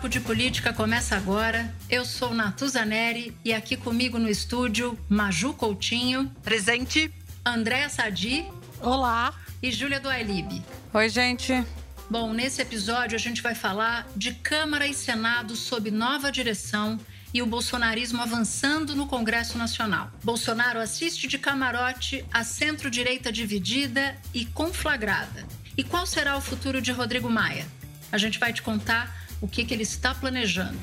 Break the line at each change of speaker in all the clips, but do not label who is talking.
Papo de Política começa agora. Eu sou Natuza Neri e aqui comigo no estúdio Maju Coutinho,
Presente.
Andréa Sadi
Olá.
e Júlia Doailib.
Oi, gente.
Bom, nesse episódio a gente vai falar de Câmara e Senado sob nova direção e o bolsonarismo avançando no Congresso Nacional. Bolsonaro assiste de camarote a centro-direita dividida e conflagrada. E qual será o futuro de Rodrigo Maia? A gente vai te contar o que, que ele está planejando.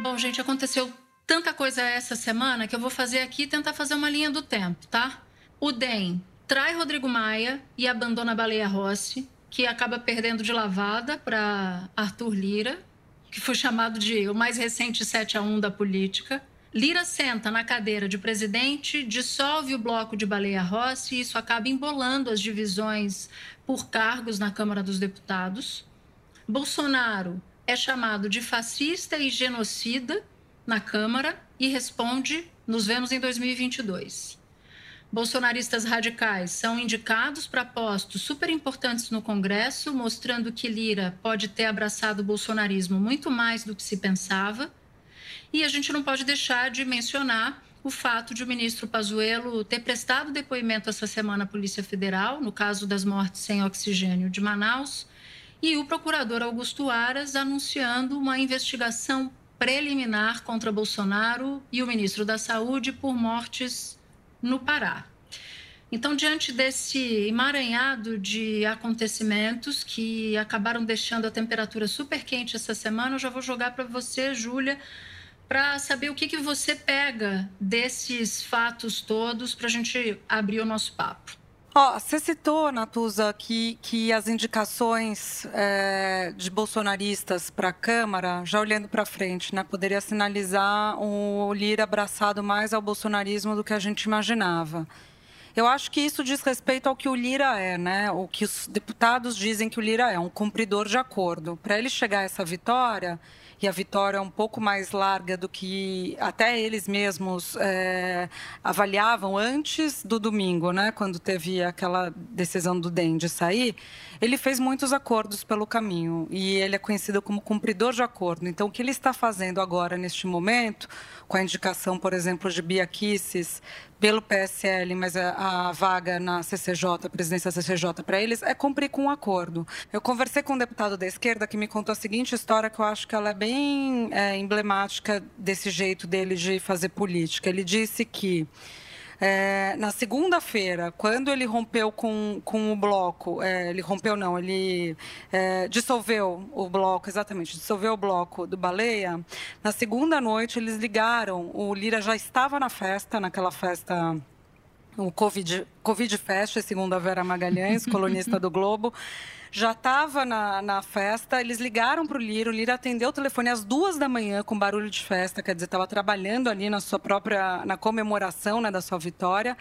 Bom, gente, aconteceu tanta coisa essa semana que eu vou fazer aqui tentar fazer uma linha do tempo, tá? O DEM trai Rodrigo Maia e abandona a Baleia Rossi, que acaba perdendo de lavada para Arthur Lira, que foi chamado de o mais recente 7 a 1 da política. Lira senta na cadeira de presidente, dissolve o bloco de Baleia Rossi e isso acaba embolando as divisões por cargos na Câmara dos Deputados. Bolsonaro é chamado de fascista e genocida na Câmara e responde nos vemos em 2022. Bolsonaristas radicais são indicados para postos super importantes no Congresso, mostrando que Lira pode ter abraçado o bolsonarismo muito mais do que se pensava. E a gente não pode deixar de mencionar o fato de o ministro Pazuello ter prestado depoimento essa semana à Polícia Federal, no caso das mortes sem oxigênio de Manaus, e o procurador Augusto Aras anunciando uma investigação preliminar contra Bolsonaro e o ministro da Saúde por mortes no Pará. Então, diante desse emaranhado de acontecimentos que acabaram deixando a temperatura super quente essa semana, eu já vou jogar para você, Júlia, para saber o que, que você pega desses fatos todos para a gente abrir o nosso papo.
Ó, você citou, Natuza, que, que as indicações é, de bolsonaristas para a Câmara, já olhando para frente, né, poderia sinalizar o Lira abraçado mais ao bolsonarismo do que a gente imaginava. Eu acho que isso diz respeito ao que o Lira é, né? O que os deputados dizem que o Lira é, um cumpridor de acordo. Para ele chegar a essa vitória, e a vitória é um pouco mais larga do que até eles mesmos é, avaliavam antes do domingo, né, quando teve aquela decisão do DEM de sair, ele fez muitos acordos pelo caminho e ele é conhecido como cumpridor de acordo. Então, o que ele está fazendo agora, neste momento, com a indicação, por exemplo, de Bia Kicis pelo PSL, mas a, vaga na CCJ, a presidência da CCJ para eles, é cumprir com um acordo. Eu conversei com um deputado da esquerda que me contou a seguinte história, que eu acho que ela é bem é, emblemática desse jeito dele de fazer política. Ele disse que é, na segunda-feira, quando ele rompeu com, com o bloco, é, ele rompeu não, ele é, dissolveu o bloco, exatamente, dissolveu o bloco do Baleia. Na segunda noite, eles ligaram, o Lira já estava na festa, naquela festa o Covid, Covid Fest, segundo a Vera Magalhães, colunista do Globo já estava na, na festa, eles ligaram para o Lira, o Lira atendeu o telefone às duas da manhã com barulho de festa, quer dizer, estava trabalhando ali na sua própria, na comemoração né, da sua vitória,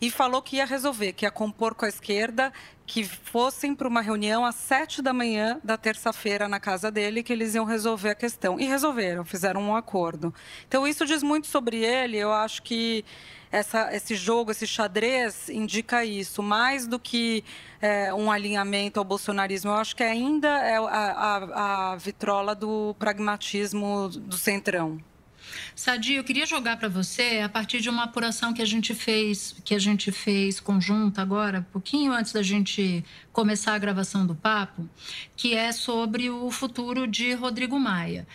e falou que ia resolver, que ia compor com a esquerda, que fossem para uma reunião às sete da manhã da terça-feira na casa dele, que eles iam resolver a questão. E resolveram, fizeram um acordo. Então, isso diz muito sobre ele, eu acho que essa, esse jogo, esse xadrez indica isso, mais do que é, um alinhamento ao bolsonarismo. Eu acho que ainda é a, a, a vitrola do pragmatismo do centrão.
Sadi, eu queria jogar para você a partir de uma apuração que a gente fez, que a gente fez conjunta agora, pouquinho antes da gente começar a gravação do papo, que é sobre o futuro de Rodrigo Maia.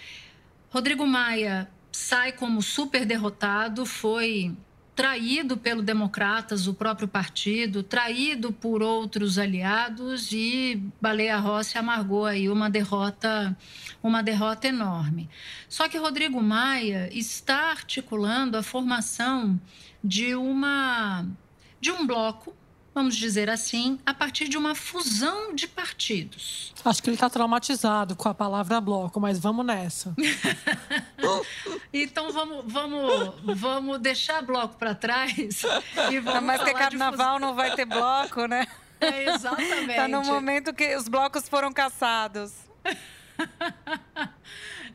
Rodrigo Maia sai como super derrotado, foi traído pelo Democratas, o próprio partido, traído por outros aliados e Baleia Rossi amargou aí uma derrota, uma derrota enorme. Só que Rodrigo Maia está articulando a formação de uma de um bloco vamos dizer assim, a partir de uma fusão de partidos.
Acho que ele está traumatizado com a palavra bloco, mas vamos nessa.
então vamos, vamos, vamos deixar bloco para trás e vamos
não, Mas que carnaval não vai ter bloco, né?
É, exatamente.
Está no momento que os blocos foram caçados.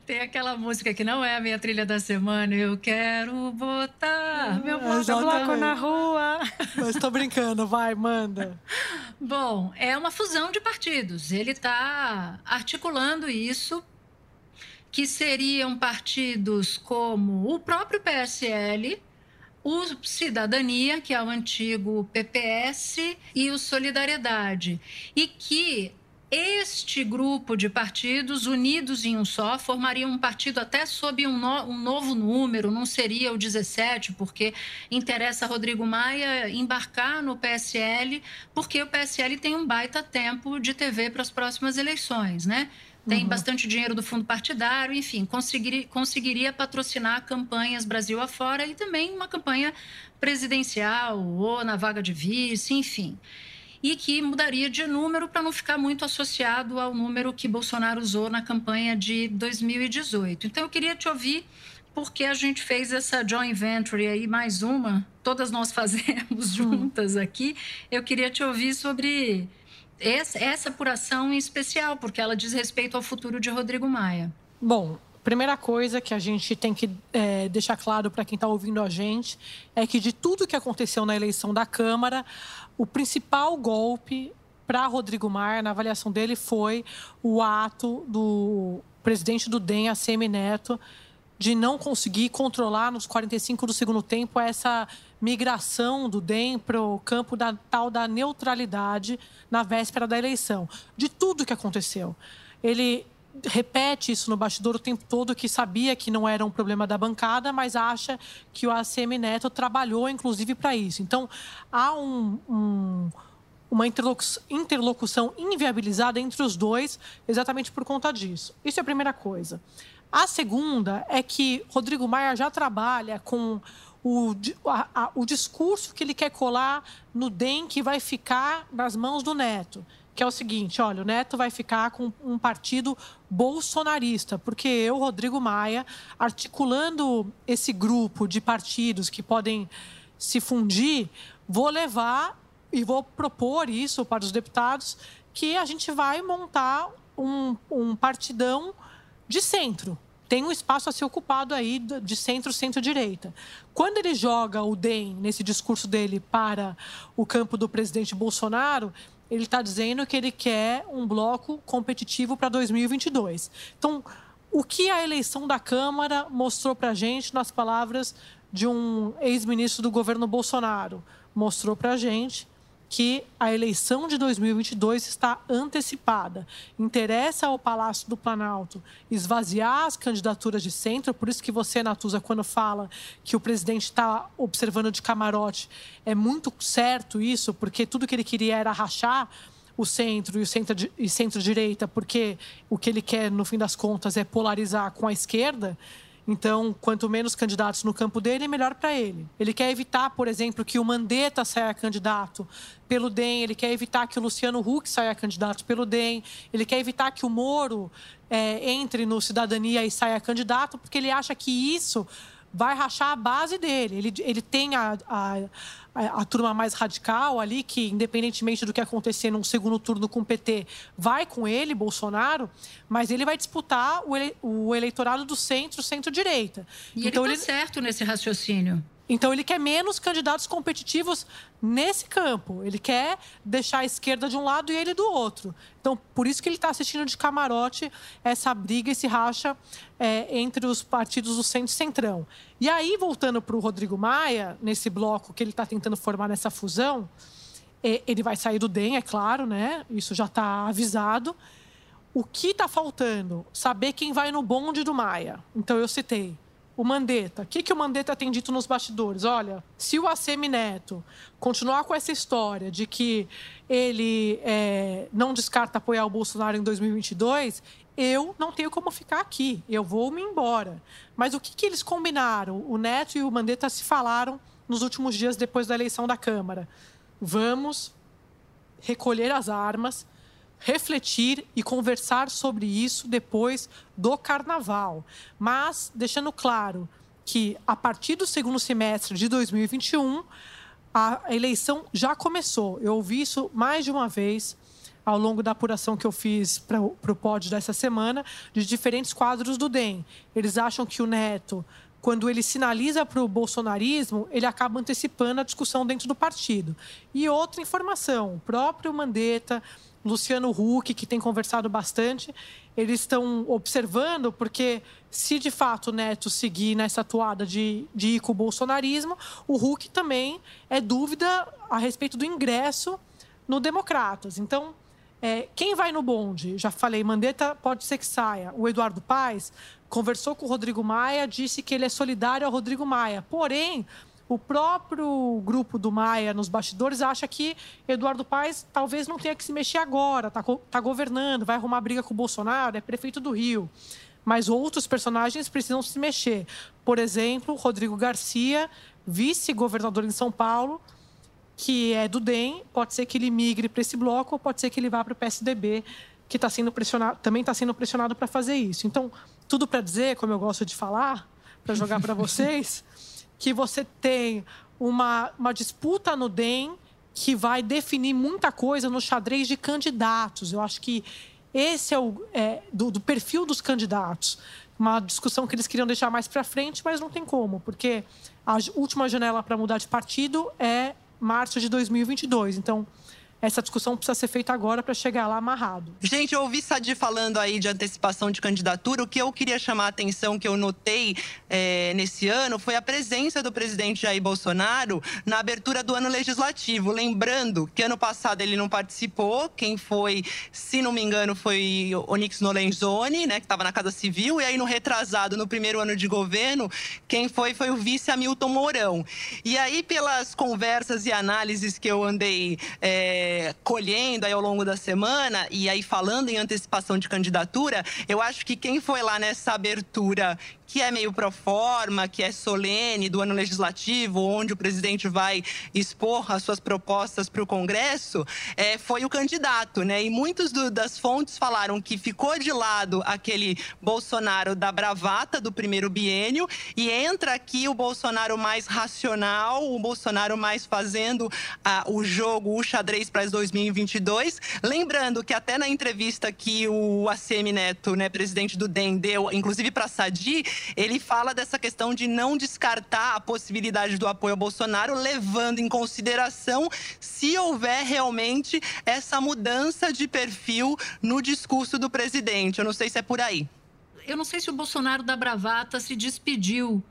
Tem aquela música que não é a minha trilha da semana. Eu quero botar meu bloco, na rua.
Mas estou brincando, vai, manda.
Bom, é uma fusão de partidos. Ele está articulando isso, que seriam partidos como o próprio PSL, o Cidadania, que é o antigo PPS, e o Solidariedade. E que este grupo de partidos unidos em um só formariam um partido até sob um, no, um, novo número, não seria o 17, porque interessa a Rodrigo Maia embarcar no PSL, porque o PSL tem um baita tempo de TV para as próximas eleições, né? Tem uhum. bastante dinheiro do fundo partidário, enfim, conseguiria, conseguiria patrocinar campanhas Brasil afora e também uma campanha presidencial ou na vaga de vice, enfim e que mudaria de número para não ficar muito associado ao número que Bolsonaro usou na campanha de 2018. Então, eu queria te ouvir porque a gente fez essa joint venture aí, mais uma, todas nós fazemos juntas aqui. Eu queria te ouvir sobre essa, essa apuração em especial, porque ela diz respeito ao futuro de Rodrigo Maia.
Bom, primeira coisa que a gente tem que é, deixar claro para quem está ouvindo a gente é que de tudo que aconteceu na eleição da Câmara, o principal golpe para Rodrigo Maia, na avaliação dele, foi o ato do presidente do DEM, ACM Neto, de não conseguir controlar nos 45 do segundo tempo essa migração do DEM para o campo da tal da neutralidade na véspera da eleição. De tudo que aconteceu. Ele repete isso no bastidor o tempo todo, que sabia que não era um problema da bancada, mas acha que o ACM Neto trabalhou, inclusive, para isso. Então, há um, um, uma interlocução inviabilizada entre os dois, exatamente por conta disso. Isso é a primeira coisa. A segunda é que Rodrigo Maia já trabalha com o, a, a, o discurso que ele quer colar no DEM que vai ficar nas mãos do Neto que é o seguinte: olha, o Neto vai ficar com um partido bolsonarista, porque eu, Rodrigo Maia, articulando esse grupo de partidos que podem se fundir, vou levar e vou propor isso para os deputados que a gente vai montar um, um partidão de centro. Tem um espaço a ser ocupado aí de centro, centro-direita. Quando ele joga o DEM, nesse discurso dele, para o campo do presidente Bolsonaro, ele está dizendo que ele quer um bloco competitivo para 2022. Então, o que a eleição da Câmara mostrou para a gente, nas palavras de um ex-ministro do governo Bolsonaro? Mostrou para a gente que a eleição de 2022 está antecipada. Interessa ao Palácio do Planalto esvaziar as candidaturas de centro, por isso que você, Natuza, quando fala que o presidente está observando de camarote, é muito certo isso, porque tudo que ele queria era rachar o centro e o centro e centro-direita, porque o que ele quer, no fim das contas, é polarizar com a esquerda. Então, quanto menos candidatos no campo dele, melhor para ele. Ele quer evitar, por exemplo, que o Mandetta saia candidato pelo DEM, ele quer evitar que o Luciano Huck saia candidato pelo DEM, ele quer evitar que o Moro é, entre no Cidadania e saia candidato, porque ele acha que isso vai rachar a base dele. Ele, ele tem a, a, a, a, turma mais radical ali, que, independentemente do que acontecer num segundo turno com o PT, vai com ele, Bolsonaro, mas ele vai disputar o, ele, o eleitorado do centro, centro-direita.
E então, ele está certo nesse raciocínio.
Então ele quer menos candidatos competitivos nesse campo. Ele quer deixar a esquerda de um lado e ele do outro. Então por isso que ele está assistindo de camarote essa briga, esse racha é, entre os partidos do centro e centrão. E aí voltando para o Rodrigo Maia nesse bloco que ele está tentando formar nessa fusão, é, ele vai sair do DEM, é claro, né? Isso já está avisado. O que está faltando? Saber quem vai no bonde do Maia. Então eu citei o Mandetta. O que, que o Mandetta tem dito nos bastidores? Olha, se o ACM Neto continuar com essa história de que ele é, não descarta apoiar o Bolsonaro em 2022, eu não tenho como ficar aqui, eu vou me embora. Mas o que, que eles combinaram? O Neto e o Mandetta se falaram nos últimos dias depois da eleição da Câmara. vamos recolher as armas, refletir e conversar sobre isso depois do carnaval. Mas deixando claro que a partir do segundo semestre de 2021 a eleição já começou. Eu ouvi isso mais de uma vez ao longo da apuração que eu fiz para o pódio dessa semana, de diferentes quadros do DEM. Eles acham que o Neto, quando ele sinaliza para o bolsonarismo, ele acaba antecipando a discussão dentro do partido. E outra informação, o próprio Mandetta, Luciano Huck, que tem conversado bastante, eles estão observando, porque se de fato o Neto seguir nessa toada de, de ir com o bolsonarismo, o Huck também é dúvida a respeito do ingresso no Democratas. Então, é, quem vai no bonde? Já falei, Mandetta pode ser que saia. O Eduardo Paes conversou com o Rodrigo Maia, disse que ele é solidário ao Rodrigo Maia. Porém, o próprio grupo do Maia nos bastidores acha que Eduardo Paes talvez não tenha que se mexer agora, está tá governando, vai arrumar briga com o Bolsonaro, é prefeito do Rio. Mas outros personagens precisam se mexer. Por exemplo, Rodrigo Garcia, vice-governador em São Paulo, que é do DEM, pode ser que ele migre para esse bloco ou pode ser que ele vá para o PSDB, que tá sendo pressionado, também está sendo pressionado para fazer isso. Então, tudo para dizer, como eu gosto de falar, para jogar para vocês, que você tem uma, uma disputa no DEM que vai definir muita coisa no xadrez de candidatos. Eu acho que esse é o é, do, do perfil dos candidatos. Uma discussão que eles queriam deixar mais para frente, mas não tem como, porque a última janela para mudar de partido é março de 2022. Então, essa discussão precisa ser feita agora para chegar lá amarrado.
Gente, eu ouvi Sadi falando aí de antecipação de candidatura. O que eu queria chamar a atenção, que eu notei é, nesse ano, foi a presença do presidente Jair Bolsonaro na abertura do ano legislativo. Lembrando que ano passado ele não participou. Quem foi, se não me engano, foi Onyx Nolenzoni, né, que estava na Casa Civil. E aí, no retrasado, no primeiro ano de governo, quem foi foi o vice Hamilton Mourão. E aí, pelas conversas e análises que eu andei. É, colhendo aí ao longo da semana e aí falando em antecipação de candidatura, eu acho que quem foi lá nessa abertura que é meio pro forma, que é solene do ano legislativo, onde o presidente vai expor as suas propostas para o Congresso, é, foi o candidato, né? E muitos do, das fontes falaram que ficou de lado aquele Bolsonaro da bravata do primeiro biênio e entra aqui o Bolsonaro mais racional, o Bolsonaro mais fazendo o jogo, o xadrez para 2022. Lembrando que até na entrevista que o ACM Neto, né, presidente do DEM, deu, inclusive para Sadi, ele fala dessa questão de não descartar a possibilidade do apoio ao Bolsonaro, levando em consideração se houver realmente essa mudança de perfil no discurso do presidente. Eu não sei se é por aí.
Eu não sei se o Bolsonaro da bravata se despediu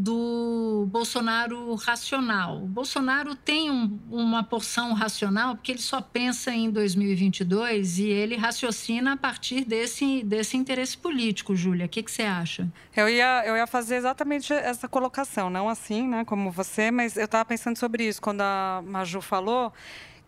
do Bolsonaro racional. O Bolsonaro tem um, uma porção racional porque ele só pensa em 2022 e ele raciocina a partir desse, desse interesse político, Júlia. O que, que você acha?
Eu ia, eu ia fazer exatamente essa colocação, não assim, né, como você, mas eu estava pensando sobre isso quando a Maju falou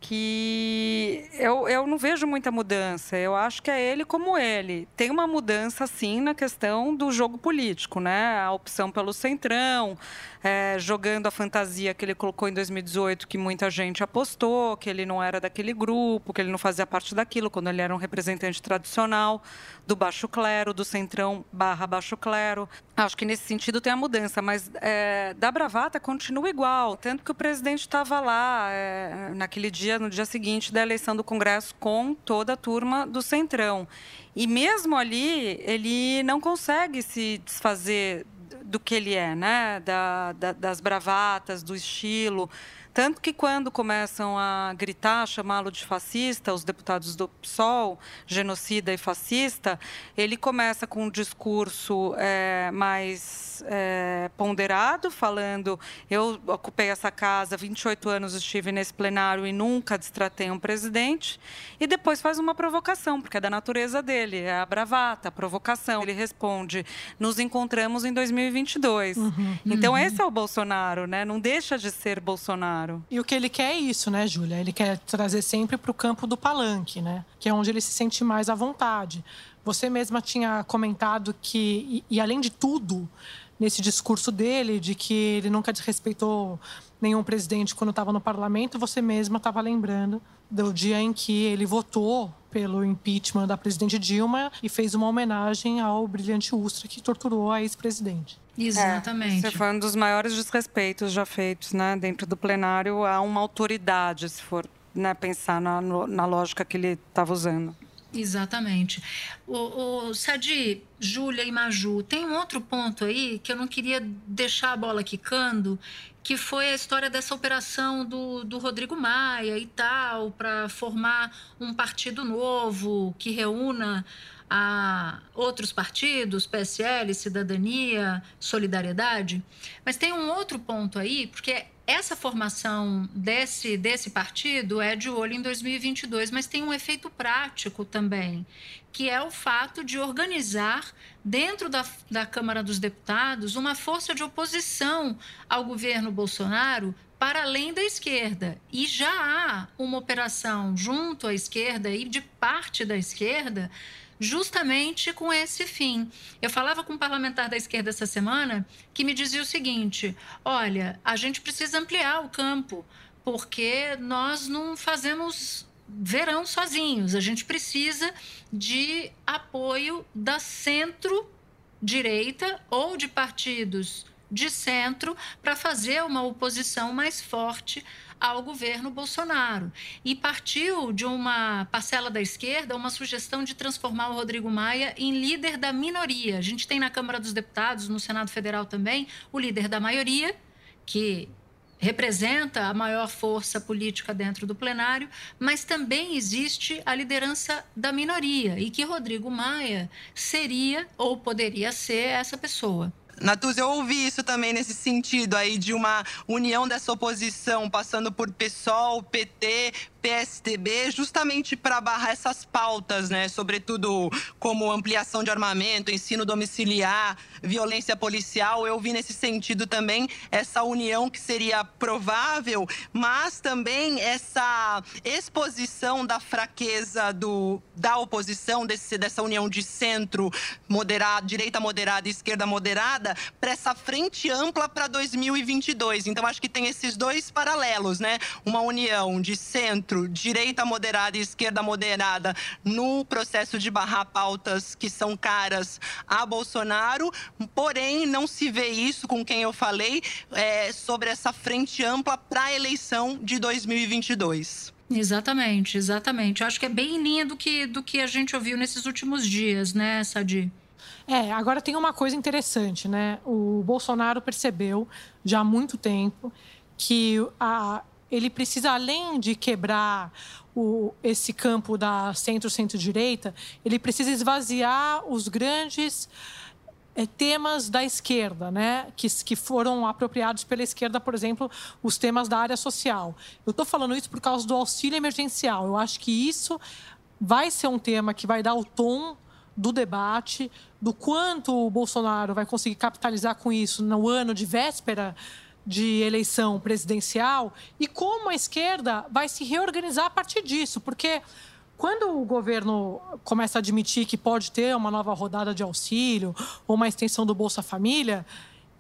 que eu, eu não vejo muita mudança. Eu acho que é ele como ele. Tem uma mudança, sim, na questão do jogo político, né? A opção pelo centrão, é, jogando a fantasia que ele colocou em 2018, que muita gente apostou, que ele não era daquele grupo, que ele não fazia parte daquilo, quando ele era um representante tradicional do baixo clero, do centrão barra baixo clero. Acho que nesse sentido tem a mudança, mas é, da bravata continua igual, tanto que o presidente estava lá é, naquele dia, no dia seguinte da eleição do Congresso, com toda a turma do centrão. E mesmo ali, ele não consegue se desfazer do que ele é, né? Da, da, das bravatas, do estilo. Tanto que quando começam a gritar, chamá-lo de fascista, os deputados do PSOL, genocida e fascista, ele começa com um discurso é, mais é, ponderado, falando: eu ocupei essa casa, 28 anos estive nesse plenário e nunca destratei um presidente. E depois faz uma provocação, porque é da natureza dele, é a bravata, a provocação. Ele responde: nos encontramos em 2022. Uhum, então, uhum. esse é o Bolsonaro, né? Não deixa de ser Bolsonaro.
E o que ele quer é isso, né, Júlia? Ele quer trazer sempre para o campo do palanque, né? Que é onde ele se sente mais à vontade. Você mesma tinha comentado que, e, e além de tudo, nesse discurso dele de que ele nunca desrespeitou nenhum presidente quando estava no parlamento, você mesma estava lembrando do dia em que ele votou pelo impeachment da presidente Dilma e fez uma homenagem ao brilhante Ustra que torturou a ex-presidente.
Exatamente.
É, foi um dos maiores desrespeitos já feitos, né, dentro do plenário a uma autoridade, se for né, pensar na, na lógica que ele estava usando.
Exatamente. O, o Sadi, Júlia e Maju, tem um outro ponto aí que eu não queria deixar a bola quicando, que foi a história dessa operação do, do Rodrigo Maia e tal, para formar um partido novo que reúna a outros partidos, PSL, Cidadania, Solidariedade. Mas tem um outro ponto aí, porque essa formação desse, desse partido é de olho em 2022, mas tem um efeito prático também, que é o fato de organizar, dentro da, da Câmara dos Deputados, uma força de oposição ao governo Bolsonaro para além da esquerda. E já há uma operação junto à esquerda e de parte da esquerda justamente com esse fim. Eu falava com um parlamentar da esquerda essa semana que me dizia o seguinte: olha, a gente precisa ampliar o campo, porque nós não fazemos verão sozinhos, a gente precisa de apoio da centro-direita ou de partidos de centro para fazer uma oposição mais forte ao governo Bolsonaro. E partiu de uma parcela da esquerda uma sugestão de transformar o Rodrigo Maia em líder da minoria. A gente tem na Câmara dos Deputados, no Senado Federal também, o líder da maioria, que representa a maior força política dentro do plenário, mas também existe a liderança da minoria e que Rodrigo Maia seria ou poderia ser essa pessoa.
Natuz, eu ouvi isso também nesse sentido aí de uma união dessa oposição, passando por PSOL, PT, PSDB justamente para barrar essas pautas, né? Sobretudo como ampliação de armamento, ensino domiciliar, violência policial. Eu vi nesse sentido também essa união que seria provável, mas também essa exposição da fraqueza do, da oposição, desse, dessa união de centro moderado, direita moderada e esquerda moderada, para essa frente ampla para 2022. Então, acho que tem esses dois paralelos, né? Uma união de centro centro, direita moderada e esquerda moderada no processo de barrar pautas que são caras a Bolsonaro, porém não se vê isso com quem eu falei é, sobre essa frente ampla para a eleição de 2022.
Exatamente, exatamente. Eu acho que é bem em linha do que, do que a gente ouviu nesses últimos dias, né, Sadi?
É, agora tem uma coisa interessante, né? O Bolsonaro percebeu já há muito tempo que a, ele precisa, além de quebrar o, esse campo da centro-centro-direita, ele precisa esvaziar os grandes é, temas da esquerda, né? que, que foram apropriados pela esquerda, por exemplo, os temas da área social. Eu estou falando isso por causa do auxílio emergencial. Eu acho que isso vai ser um tema que vai dar o tom do debate, do quanto o Bolsonaro vai conseguir capitalizar com isso no ano de véspera de eleição presidencial e como a esquerda vai se reorganizar a partir disso, porque quando o governo começa a admitir que pode ter uma nova rodada de auxílio ou uma extensão do Bolsa Família,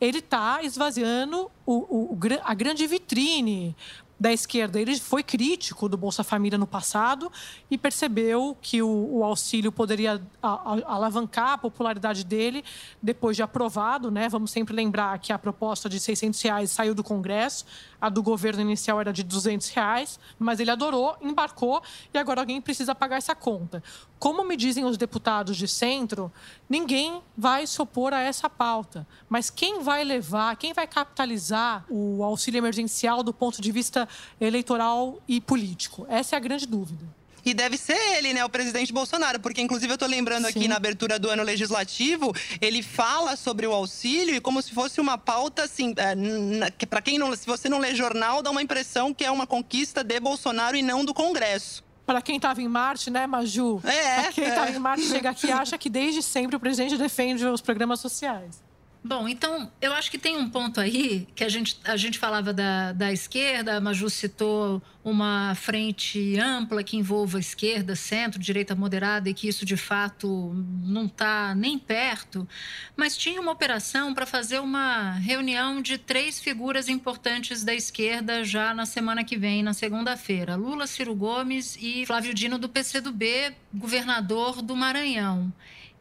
ele está esvaziando o, o, a grande vitrine da esquerda. Ele foi crítico do Bolsa Família no passado e percebeu que o, o auxílio poderia a, a, alavancar a popularidade dele depois de aprovado. Né? Vamos sempre lembrar que a proposta de 600 reais saiu do Congresso, a do governo inicial era de 200 reais, mas ele adorou, embarcou e agora alguém precisa pagar essa conta. Como me dizem os deputados de centro, ninguém vai se opor a essa pauta. Mas quem vai levar, quem vai capitalizar o auxílio emergencial do ponto de vista eleitoral e político? Essa é a grande dúvida.
E deve ser ele, né, o presidente Bolsonaro, porque inclusive eu estou lembrando aqui Sim. na abertura do ano legislativo, ele fala sobre o auxílio e como se fosse uma pauta assim, é, para quem não, se você não lê jornal, dá uma impressão que é uma conquista de Bolsonaro e não do Congresso
para quem estava em Marte, né, Maju?
É.
Pra quem estava é. em Marte chega aqui e acha que desde sempre o presidente defende os programas sociais.
Bom, então eu acho que tem um ponto aí que a gente, a gente falava da, da esquerda, a Maju citou uma frente ampla que envolva esquerda, centro, direita moderada e que isso de fato não está nem perto, mas tinha uma operação para fazer uma reunião de três figuras importantes da esquerda já na semana que vem, na segunda-feira: Lula, Ciro Gomes e Flávio Dino do PCdoB, governador do Maranhão.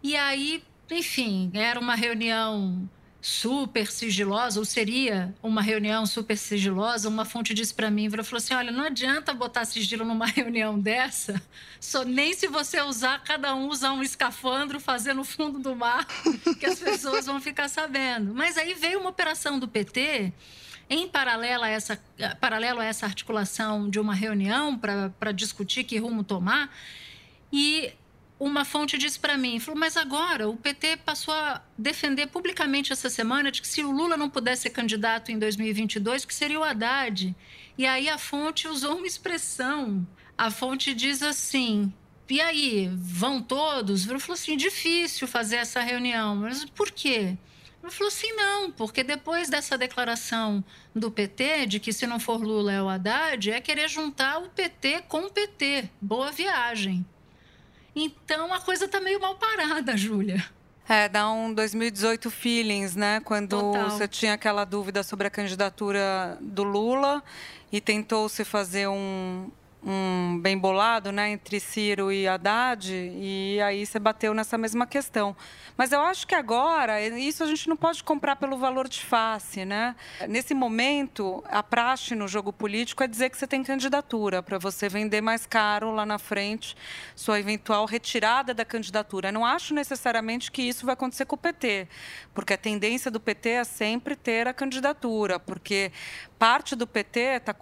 E aí enfim, era uma reunião super sigilosa, ou seria uma reunião super sigilosa, uma fonte disse para mim, falou assim, olha, não adianta botar sigilo numa reunião dessa, só nem se você usar, cada um usar um escafandro, fazer no fundo do mar, que as pessoas vão ficar sabendo. Mas aí veio uma operação do PT, em paralelo a essa, paralelo a essa articulação de uma reunião para discutir que rumo tomar, e uma fonte disse para mim, falou, mas agora o PT passou a defender publicamente essa semana de que se o Lula não pudesse ser candidato em 2022, que seria o Haddad. E aí a fonte usou uma expressão. A fonte diz assim, e aí, vão todos? Ele falou assim, difícil fazer essa reunião. Mas por quê? Ele falou assim, não, porque depois dessa declaração do PT, de que se não for Lula é o Haddad, é querer juntar o PT com o PT. Boa viagem. Então a coisa está meio mal parada, Júlia.
É, dá um 2018 feelings, né? Quando Total. você tinha aquela dúvida sobre a candidatura do Lula e tentou se fazer um, um bem bolado, né, entre Ciro e Haddad, e aí você bateu nessa mesma questão. Mas eu acho que agora, isso a gente não pode comprar pelo valor de face, né? Nesse momento, a praxe no jogo político é dizer que você tem candidatura, para você vender mais caro lá na frente sua eventual retirada da candidatura. Eu não acho necessariamente que isso vai acontecer com o PT, porque a tendência do PT é sempre ter a candidatura, porque parte do PT tá,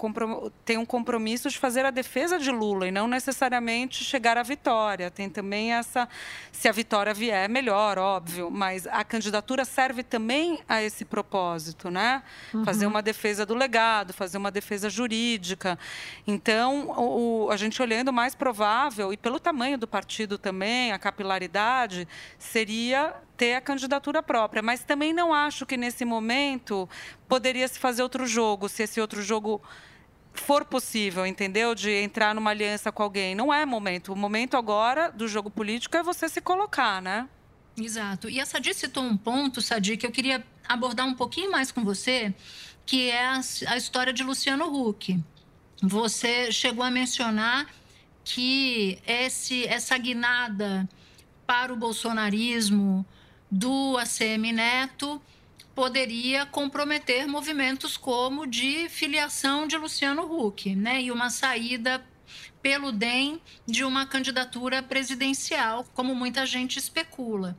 tem um compromisso de fazer a defesa de Lula e não necessariamente chegar à vitória. Tem também essa, se a vitória vier, melhor, óbvio, mas a candidatura serve também a esse propósito, né? Uhum. Fazer uma defesa do legado, fazer uma defesa jurídica. Então, o, a gente olhando mais provável, e pelo tamanho do partido também, a capilaridade, seria ter a candidatura própria. Mas também não acho que nesse momento poderia se fazer outro jogo, se esse outro jogo for possível, entendeu? De entrar numa aliança com alguém. Não é momento. O momento agora do jogo político é você se colocar, né?
Exato. E a Sadi citou um ponto, Sadi, que eu queria abordar um pouquinho mais com você, que é a, a história de Luciano Huck. Você chegou a mencionar que esse, essa guinada para o bolsonarismo, do ACM Neto poderia comprometer movimentos como de filiação de Luciano Huck, né? E uma saída pelo DEM de uma candidatura presidencial, como muita gente especula.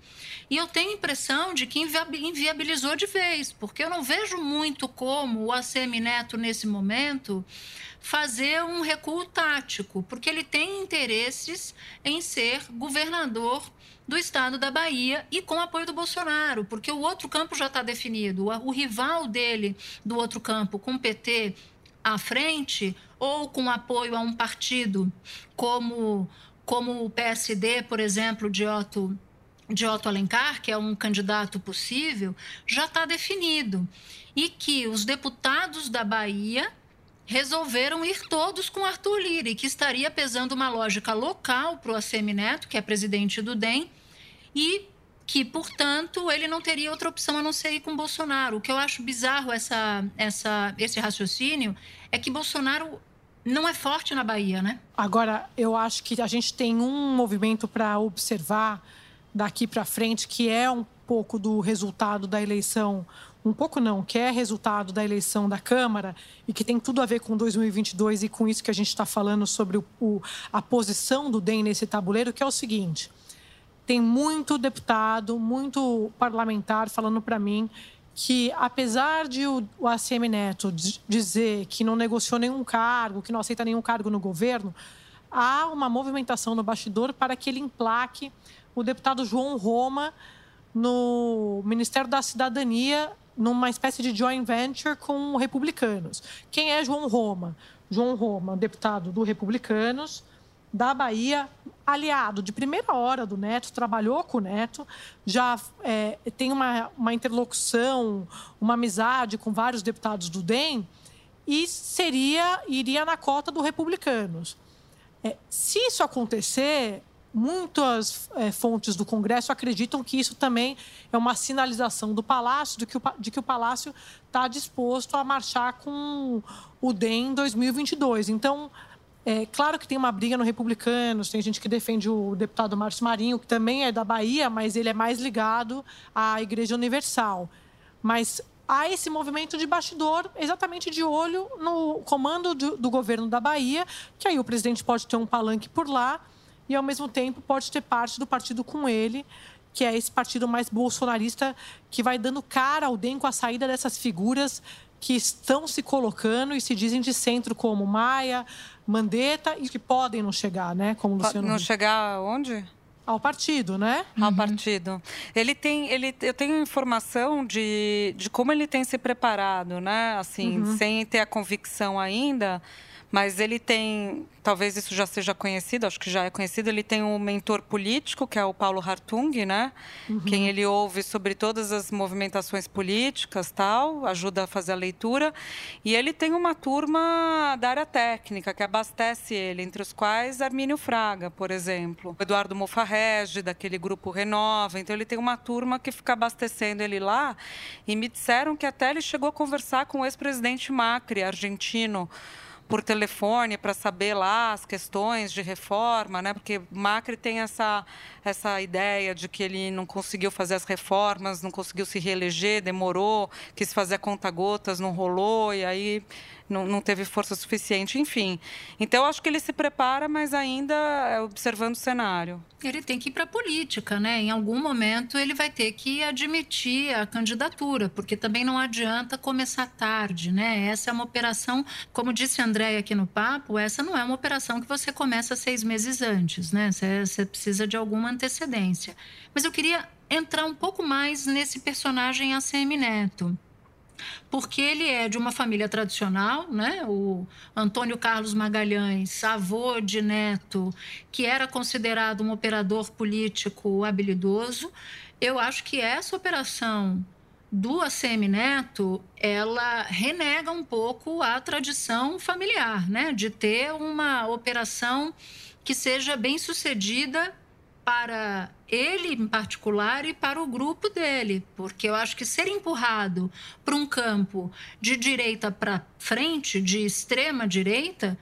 E eu tenho a impressão de que inviabilizou de vez, porque eu não vejo muito como o ACM Neto, nesse momento, fazer um recuo tático, porque ele tem interesses em ser governador do estado da Bahia e com apoio do Bolsonaro, porque o outro campo já está definido. O, rival dele do outro campo, com o PT à frente, ou com apoio a um partido como, como o PSD, por exemplo, de Otto, de Otto Alencar, que é um candidato possível, já está definido. E que os deputados da Bahia resolveram ir todos com Arthur Lira, que estaria pesando uma lógica local para o ACM Neto, que é presidente do DEM, e que, portanto, ele não teria outra opção a não ser ir com Bolsonaro. O que eu acho bizarro essa, essa, esse raciocínio é que Bolsonaro não é forte na Bahia, né?
Agora, eu acho que a gente tem um movimento para observar daqui para frente que é um pouco do resultado da eleição, um pouco não, que é resultado da eleição da Câmara e que tem tudo a ver com 2022 e com isso que a gente está falando sobre o, o, a posição do DEM nesse tabuleiro, que é o seguinte tem muito deputado, muito parlamentar falando para mim que, apesar de o, ACM Neto dizer que não negociou nenhum cargo, que não aceita nenhum cargo no governo, há uma movimentação no bastidor para que ele emplaque o deputado João Roma no Ministério da Cidadania, numa espécie de joint venture com republicanos. Quem é João Roma? João Roma, deputado do Republicanos, da Bahia, aliado de primeira hora do Neto, trabalhou com o Neto, já é, tem uma, uma interlocução, uma amizade com vários deputados do DEM e seria iria na cota do Republicanos. É, se isso acontecer, muitas é, fontes do Congresso acreditam que isso também é uma sinalização do Palácio de que o, de que o Palácio está disposto a marchar com o DEM em 2022. Então, é claro que tem uma briga no Republicanos, tem gente que defende o deputado Márcio Marinho, que também é da Bahia, mas ele é mais ligado à Igreja Universal. Mas há esse movimento de bastidor exatamente de olho no comando do, do governo da Bahia, que aí o presidente pode ter um palanque por lá e, ao mesmo tempo, pode ter parte do partido com ele, que é esse partido mais bolsonarista que vai dando cara ao DEM com a saída dessas figuras que estão se colocando e se dizem de centro, como Maia, Mandetta, e que podem não chegar, né? Como Luciano
Não chegar onde?
ao partido, né?
Ao uhum. partido. Ele tem, ele, eu tenho informação de, de como ele tem se preparado, né? Assim, uhum. sem ter a convicção ainda mas ele tem, talvez isso já seja conhecido, acho que já é conhecido, ele tem um mentor político, que é o Paulo Hartung, né? Uhum. Quem ele ouve sobre todas as movimentações políticas, tal, ajuda a fazer a leitura. E ele tem uma turma da área técnica que abastece ele, entre os quais Armínio Fraga, por exemplo. Eduardo Mofarrege, daquele grupo Renova. Então ele tem uma turma que fica abastecendo ele lá. E me disseram que até ele chegou a conversar com o ex-presidente Macri, argentino, por telefone para saber lá as questões de reforma, né? Porque Macri tem essa essa ideia de que ele não conseguiu fazer as reformas, não conseguiu se reeleger, demorou, quis fazer a conta gotas, não rolou e aí não, não teve força suficiente, enfim. Então, acho que ele se prepara, mas ainda é observando o cenário.
Ele tem que ir para a política, né? Em algum momento ele vai ter que admitir a candidatura, porque também não adianta começar tarde, né? Essa é uma operação, como disse a André aqui no papo, essa não é uma operação que você começa seis meses antes, né? Você precisa de alguma antecedência. Mas eu queria entrar um pouco mais nesse personagem ACM Neto porque ele é de uma família tradicional, né? O Antônio Carlos Magalhães, avô de Neto, que era considerado um operador político habilidoso. Eu acho que essa operação do ACM Neto, ela renega um pouco a tradição familiar, né? De ter uma operação que seja bem sucedida para ele em particular e para o grupo dele, porque eu acho que ser empurrado para um campo de direita para frente, de extrema direita,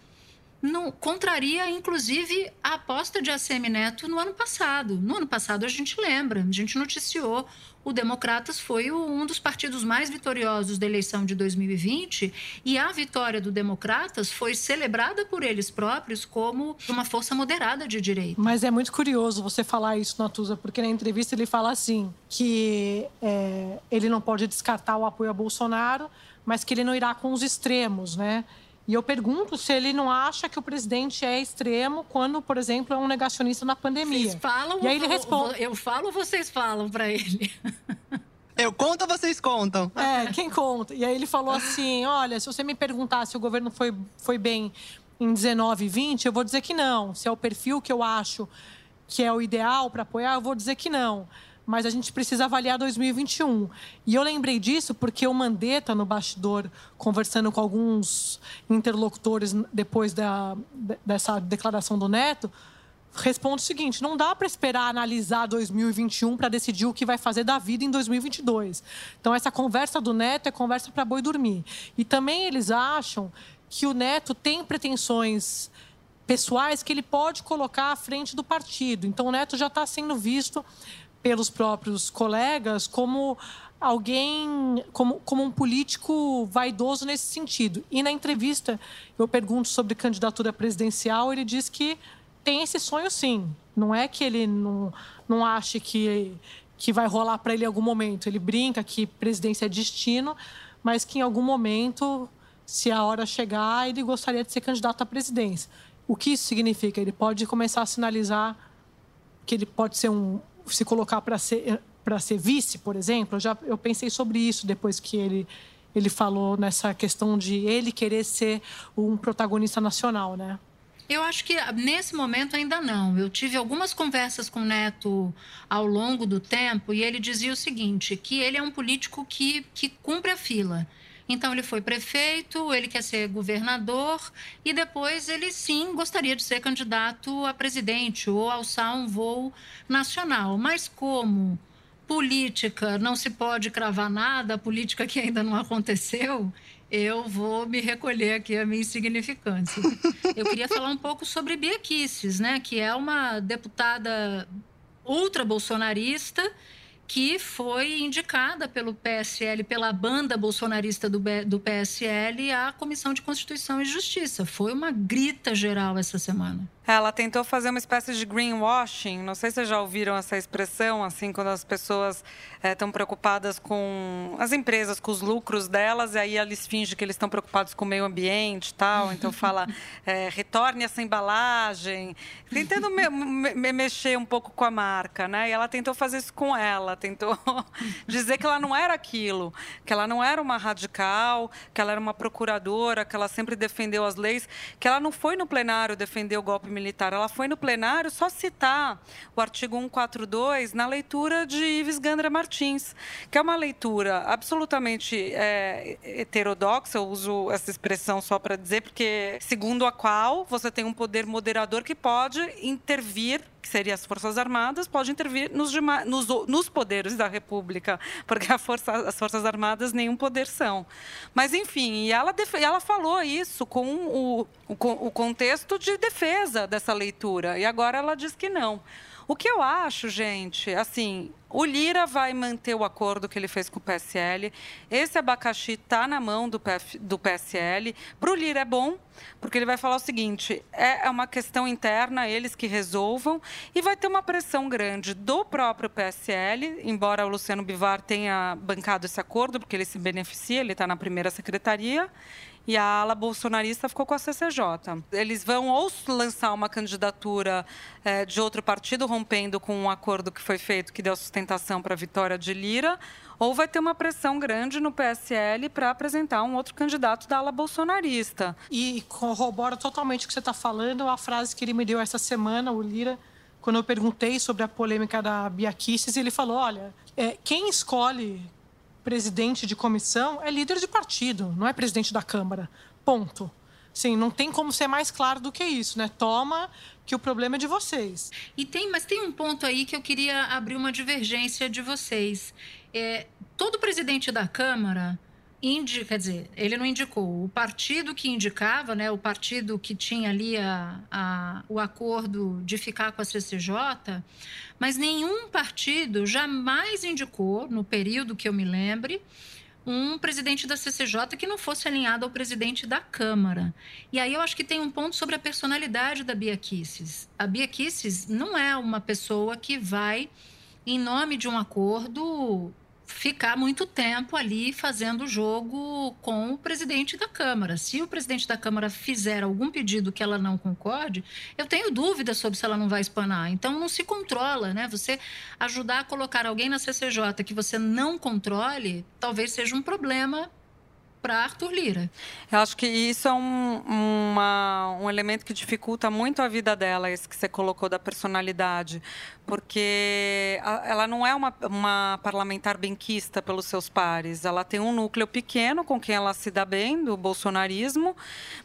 não, contraria, inclusive, a aposta de ACM Neto no ano passado. No ano passado, a gente lembra, a gente noticiou, o Democratas foi um dos partidos mais vitoriosos da eleição de 2020 e a vitória do Democratas foi celebrada por eles próprios como uma força moderada de direita.
Mas é muito curioso você falar isso, Natuza, porque na entrevista ele fala assim, que é, ele não pode descartar o apoio a Bolsonaro, mas que ele não irá com os extremos, né? E eu pergunto se ele não acha que o presidente é extremo quando, por exemplo, é um negacionista na pandemia.
Vocês falam,
e aí ele responde.
Eu falo ou vocês falam para ele?
Eu conto ou vocês contam?
É, quem conta? E aí ele falou assim: olha, se você me perguntar se o governo foi, foi bem em 19 e 20, eu vou dizer que não. Se é o perfil que eu acho que é o ideal para apoiar, eu vou dizer que não mas a gente precisa avaliar 2021. E eu lembrei disso porque o Mandetta, no bastidor, conversando com alguns interlocutores depois da, dessa declaração do Neto, responde o seguinte: não dá para esperar analisar 2021 para decidir o que vai fazer da vida em 2022. Então, essa conversa do Neto é conversa para boi dormir. E também eles acham que o Neto tem pretensões pessoais que ele pode colocar à frente do partido. Então, o Neto já está sendo visto pelos próprios colegas como alguém, como, como um político vaidoso nesse sentido. E na entrevista, eu pergunto sobre candidatura presidencial, ele diz que tem esse sonho sim. Não é que ele não, não ache que, que vai rolar para ele em algum momento. Ele brinca que presidência é destino, mas que em algum momento, se a hora chegar, ele gostaria de ser candidato à presidência. O que isso significa? Ele pode começar a sinalizar que ele pode ser um, se colocar para ser para ser vice, por exemplo, eu já eu pensei sobre isso depois que ele ele falou nessa questão de ele querer ser um protagonista nacional, né?
Eu acho que nesse momento ainda não. Eu tive algumas conversas com o Neto ao longo do tempo e ele dizia o seguinte: que ele é um político que, que cumpre a fila. Então, ele foi prefeito, ele quer ser governador e depois ele sim gostaria de ser candidato a presidente ou alçar um voo nacional. Mas, como política não se pode cravar nada, política que ainda não aconteceu, eu vou me recolher aqui a minha insignificância. Eu queria falar um pouco sobre Bia né, que é uma deputada ultra-bolsonarista que foi indicada pelo PSL, pela banda bolsonarista do, do PSL, à Comissão de Constituição e Justiça. Foi uma grita geral essa semana.
Ela tentou fazer uma espécie de greenwashing. Não sei se vocês já ouviram essa expressão, assim, quando as pessoas estão eh, é, preocupadas com as empresas, com os lucros delas, e aí eles fingem que eles estão preocupados com o meio ambiente, tal. Então fala, é, retorne essa embalagem, tentando me, me, mexer um pouco com a marca, né? E ela tentou fazer isso com ela, tentou dizer que ela não era aquilo, que ela não era uma radical, que ela era uma procuradora, que ela sempre defendeu as leis, que ela não foi no plenário defender o golpe militar. Ela foi no plenário só citar o artigo 142 na leitura de Ives Gandra Martins, que é uma leitura absolutamente é, heterodoxa, eu uso essa expressão só para dizer, porque segundo a qual você tem um poder moderador que pode intervir que seria as Forças Armadas, pode intervir nos, nos, nos poderes da República, porque força, as Forças Armadas nenhum poder são. Mas, enfim, e ela, ela falou isso com o, o, o contexto de defesa dessa leitura, e agora ela diz que não. O que eu acho, gente, assim, o Lira vai manter o acordo que ele fez com o PSL. Esse abacaxi está na mão do, PF, do PSL. Para o Lira é bom, porque ele vai falar o seguinte: é, é uma questão interna, eles que resolvam, e vai ter uma pressão grande do próprio PSL, embora o Luciano Bivar tenha bancado esse acordo, porque ele se beneficia, ele está na primeira secretaria e a ala bolsonarista ficou com a CCJ. Eles vão ou lançar uma candidatura é, de outro partido, rompendo com um acordo que foi feito, que deu sustentação para a vitória de Lira, ou vai ter uma pressão grande no PSL para apresentar um outro candidato da ala bolsonarista.
E corrobora totalmente o que você está falando, a frase que ele me deu essa semana, o Lira, quando eu perguntei sobre a polêmica da Bia Kicis, ele falou, olha, é, quem escolhe presidente de comissão é líder de partido, não é presidente da Câmara. Ponto. Sim, não tem como ser mais claro do que isso, né? Toma que o problema é de vocês.
E tem, mas tem um ponto aí que eu queria abrir uma divergência de vocês. É, todo presidente da Câmara indica, quer dizer, ele não indicou. O partido que indicava, né, o partido que tinha ali a, a, o acordo de ficar com a CCJ, mas nenhum partido jamais indicou, no período que eu me lembre, um presidente da CCJ que não fosse alinhado ao presidente da Câmara. E aí eu acho que tem um ponto sobre a personalidade da Bia Kicis. A Bia Kicis não é uma pessoa que vai, em nome de um acordo, ficar muito tempo ali fazendo jogo com o presidente da Câmara. Se o presidente da Câmara fizer algum pedido que ela não concorde, eu tenho dúvidas sobre se ela não vai espanar. Então não se controla, né? Você ajudar a colocar alguém na CCJ que você não controle, talvez seja um problema para Arthur Lira.
Eu acho que isso é um, uma, um elemento que dificulta muito a vida dela, esse que você colocou da personalidade porque ela não é uma, uma parlamentar benquista pelos seus pares. Ela tem um núcleo pequeno com quem ela se dá bem, do bolsonarismo,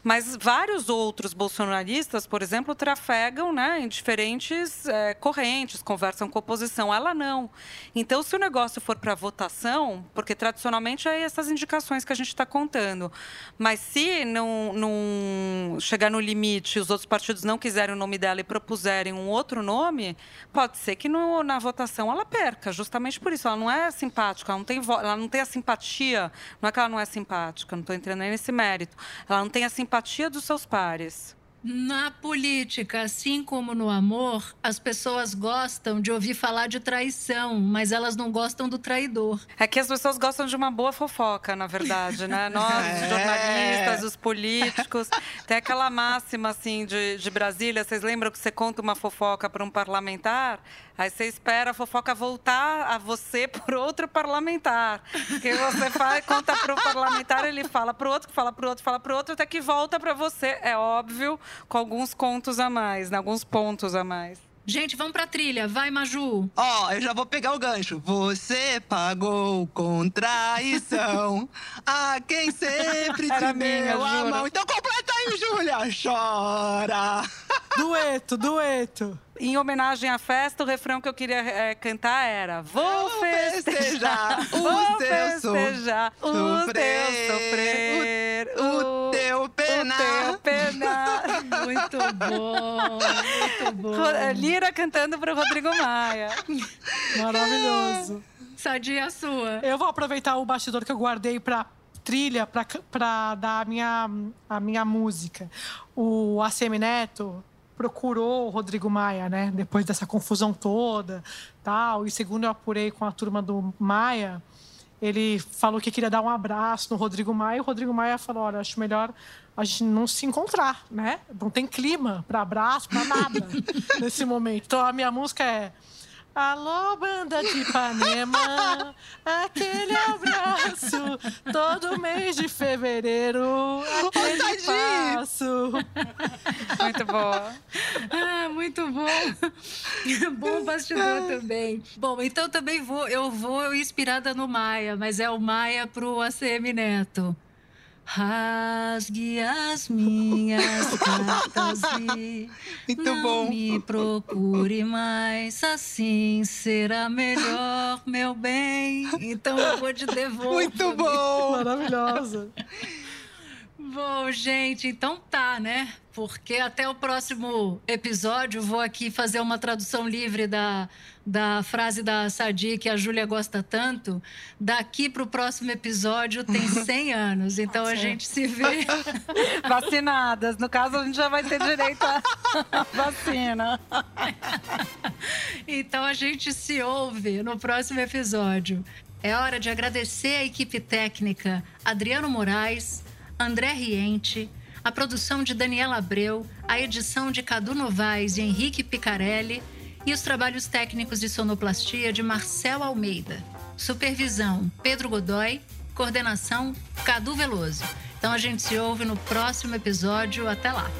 mas vários outros bolsonaristas, por exemplo, trafegam né, em diferentes é, correntes, conversam com a oposição. Ela não. Então, se o negócio for para votação, porque tradicionalmente é essas indicações que a gente está contando, mas se não, não chegar no limite, os outros partidos não quiserem o nome dela e propuserem um outro nome, pode ser que no, na votação ela perca, justamente por isso. Ela não é simpática, ela não, tem, ela não tem a simpatia. Não é que ela não é simpática, não estou entrando nesse mérito. Ela não tem a simpatia dos seus pares.
Na política, assim como no amor, as pessoas gostam de ouvir falar de traição, mas elas não gostam do traidor.
É que as pessoas gostam de uma boa fofoca, na verdade, né? Nós, é. jornalistas, os políticos. Tem aquela máxima, assim, de, de Brasília. Vocês lembram que você conta uma fofoca para um parlamentar? Aí você espera a fofoca voltar a você por outro parlamentar. Que você faz, conta para o parlamentar, ele fala para o outro, que fala para o outro, fala para o outro, até que volta para você. É óbvio, com alguns contos a mais, né? alguns pontos a mais.
Gente, vamos pra trilha. Vai, Maju.
Ó, eu já vou pegar o gancho. Você pagou com traição a quem sempre te deu a mão. Então completa aí, Júlia. Chora.
Dueto, dueto.
Em homenagem à festa, o refrão que eu queria eh, cantar era Vou
Vou
festejar,
festejar
vou
o
festejar o teu
sofrer,
sofrer,
o teu penar.
o teu penar.
Muito bom, muito bom.
Lira cantando para o Rodrigo Maia.
Maravilhoso.
Sadia a sua.
Eu vou aproveitar o bastidor que eu guardei pra trilha, pra, pra dar a minha, a minha música. O ACM Neto procurou o Rodrigo Maia, né? Depois dessa confusão toda, tal. E segundo eu apurei com a turma do Maia, ele falou que queria dar um abraço no Rodrigo Maia. E o Rodrigo Maia falou: olha, acho melhor a gente não se encontrar, né? Não tem clima para abraço, para nada nesse momento. Então a minha música é. Alô, banda de Ipanema, aquele abraço, todo mês de fevereiro, aquele
Tadinho.
passo.
Muito boa.
Ah, muito bom. bom bastidor também. Bom, então também vou, eu vou inspirada no Maia, mas é o Maia pro ACM Neto. Rasgue as minhas cartas e
Muito
não
bom.
me procure mais, assim será melhor, meu bem. Então eu vou de devolver.
Muito bom.
Maravilhosa.
Bom, gente, então tá, né? Porque até o próximo episódio vou aqui fazer uma tradução livre da, da frase da Sadi que a Júlia gosta tanto. Daqui pro próximo episódio tem 100 anos, então a gente se vê.
Vacinadas. No caso, a gente já vai ter direito à vacina.
Então a gente se ouve no próximo episódio. É hora de agradecer a equipe técnica Adriano Moraes, André Riente, a produção de Daniela Abreu, a edição de Cadu Novaes e Henrique Picarelli e os trabalhos técnicos de sonoplastia de Marcel Almeida. Supervisão: Pedro Godoy. Coordenação: Cadu Veloso. Então a gente se ouve no próximo episódio. Até lá!